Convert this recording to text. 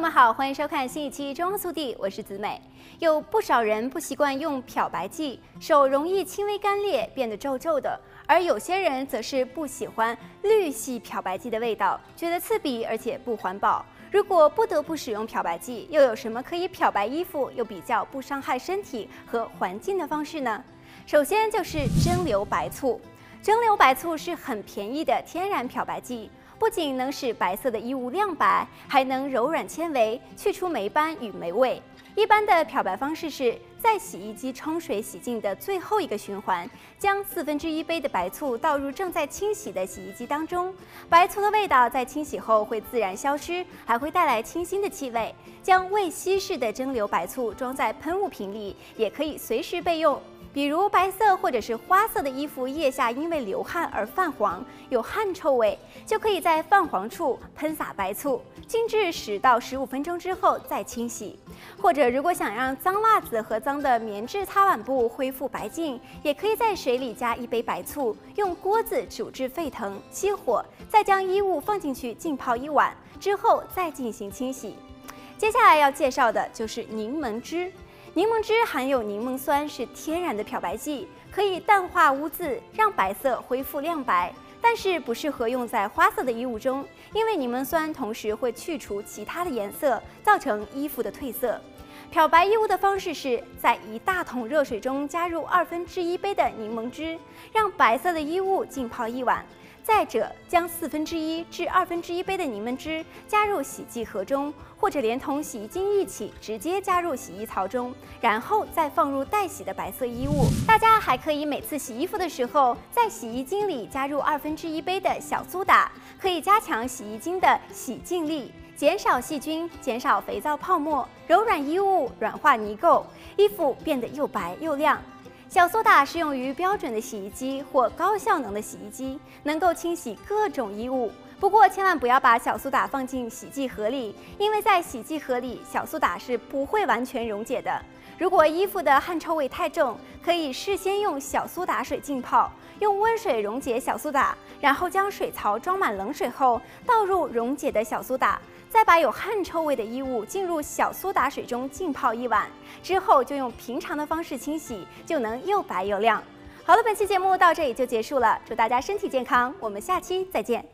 友们好，欢迎收看新一期《中央速递》，我是子美。有不少人不习惯用漂白剂，手容易轻微干裂，变得皱皱的；而有些人则是不喜欢氯系漂白剂的味道，觉得刺鼻而且不环保。如果不得不使用漂白剂，又有什么可以漂白衣服又比较不伤害身体和环境的方式呢？首先就是蒸馏白醋。蒸馏白醋是很便宜的天然漂白剂。不仅能使白色的衣物亮白，还能柔软纤维，去除霉斑与霉味。一般的漂白方式是在洗衣机冲水洗净的最后一个循环，将四分之一杯的白醋倒入正在清洗的洗衣机当中。白醋的味道在清洗后会自然消失，还会带来清新的气味。将未稀释的蒸馏白醋装在喷雾瓶里，也可以随时备用。比如白色或者是花色的衣服腋下因为流汗而泛黄，有汗臭味，就可以在泛黄处喷洒白醋，静置十到十五分钟之后再清洗。或者如果想让脏袜子和脏的棉质擦碗布恢复白净，也可以在水里加一杯白醋，用锅子煮至沸腾，熄火，再将衣物放进去浸泡一晚之后再进行清洗。接下来要介绍的就是柠檬汁。柠檬汁含有柠檬酸，是天然的漂白剂，可以淡化污渍，让白色恢复亮白。但是不适合用在花色的衣物中，因为柠檬酸同时会去除其他的颜色，造成衣服的褪色。漂白衣物的方式是在一大桶热水中加入二分之一杯的柠檬汁，让白色的衣物浸泡一晚。再者，将四分之一至二分之一杯的柠檬汁加入洗剂盒中，或者连同洗衣精一起直接加入洗衣槽中，然后再放入待洗的白色衣物。大家还可以每次洗衣服的时候，在洗衣精里加入二分之一杯的小苏打，可以加强洗衣精的洗净力，减少细菌，减少肥皂泡沫，柔软衣物，软化泥垢，衣服变得又白又亮。小苏打适用于标准的洗衣机或高效能的洗衣机，能够清洗各种衣物。不过，千万不要把小苏打放进洗剂盒里，因为在洗剂盒里，小苏打是不会完全溶解的。如果衣服的汗臭味太重，可以事先用小苏打水浸泡，用温水溶解小苏打，然后将水槽装满冷水后，倒入溶解的小苏打。再把有汗臭味的衣物浸入小苏打水中浸泡一晚，之后就用平常的方式清洗，就能又白又亮。好了，本期节目到这里就结束了，祝大家身体健康，我们下期再见。